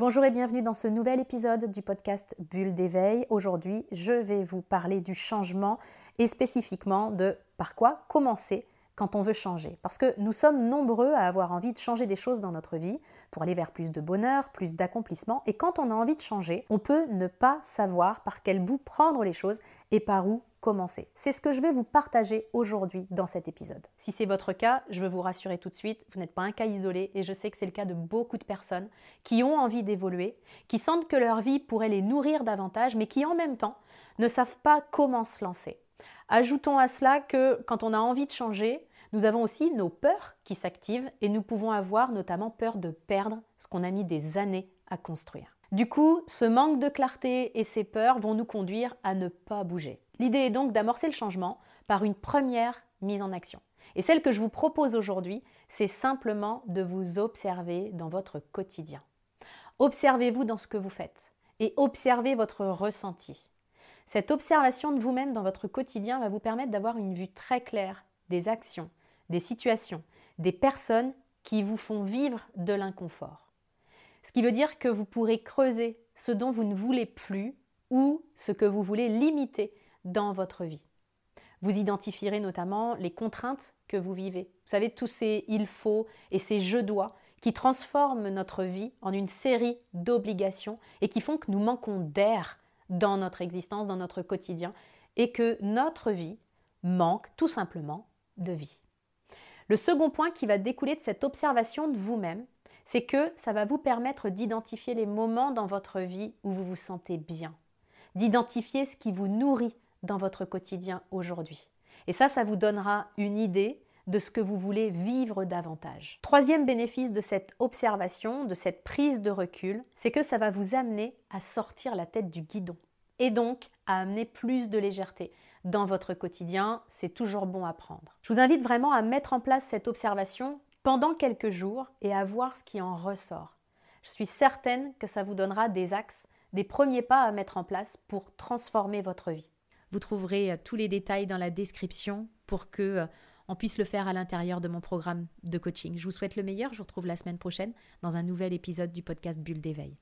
Bonjour et bienvenue dans ce nouvel épisode du podcast Bulle d'éveil. Aujourd'hui, je vais vous parler du changement et spécifiquement de par quoi commencer quand on veut changer. Parce que nous sommes nombreux à avoir envie de changer des choses dans notre vie pour aller vers plus de bonheur, plus d'accomplissement. Et quand on a envie de changer, on peut ne pas savoir par quel bout prendre les choses et par où commencer. C'est ce que je vais vous partager aujourd'hui dans cet épisode. Si c'est votre cas, je veux vous rassurer tout de suite, vous n'êtes pas un cas isolé et je sais que c'est le cas de beaucoup de personnes qui ont envie d'évoluer, qui sentent que leur vie pourrait les nourrir davantage, mais qui en même temps ne savent pas comment se lancer. Ajoutons à cela que quand on a envie de changer, nous avons aussi nos peurs qui s'activent et nous pouvons avoir notamment peur de perdre ce qu'on a mis des années à construire. Du coup, ce manque de clarté et ces peurs vont nous conduire à ne pas bouger. L'idée est donc d'amorcer le changement par une première mise en action. Et celle que je vous propose aujourd'hui, c'est simplement de vous observer dans votre quotidien. Observez-vous dans ce que vous faites et observez votre ressenti. Cette observation de vous-même dans votre quotidien va vous permettre d'avoir une vue très claire des actions, des situations, des personnes qui vous font vivre de l'inconfort. Ce qui veut dire que vous pourrez creuser ce dont vous ne voulez plus ou ce que vous voulez limiter dans votre vie. Vous identifierez notamment les contraintes que vous vivez. Vous savez, tous ces il faut et ces je dois qui transforment notre vie en une série d'obligations et qui font que nous manquons d'air dans notre existence, dans notre quotidien, et que notre vie manque tout simplement de vie. Le second point qui va découler de cette observation de vous-même, c'est que ça va vous permettre d'identifier les moments dans votre vie où vous vous sentez bien, d'identifier ce qui vous nourrit dans votre quotidien aujourd'hui. Et ça, ça vous donnera une idée de ce que vous voulez vivre davantage. Troisième bénéfice de cette observation, de cette prise de recul, c'est que ça va vous amener à sortir la tête du guidon et donc à amener plus de légèreté dans votre quotidien. C'est toujours bon à prendre. Je vous invite vraiment à mettre en place cette observation pendant quelques jours et à voir ce qui en ressort. Je suis certaine que ça vous donnera des axes, des premiers pas à mettre en place pour transformer votre vie. Vous trouverez euh, tous les détails dans la description pour que euh, on puisse le faire à l'intérieur de mon programme de coaching. Je vous souhaite le meilleur. Je vous retrouve la semaine prochaine dans un nouvel épisode du podcast Bulle d'éveil.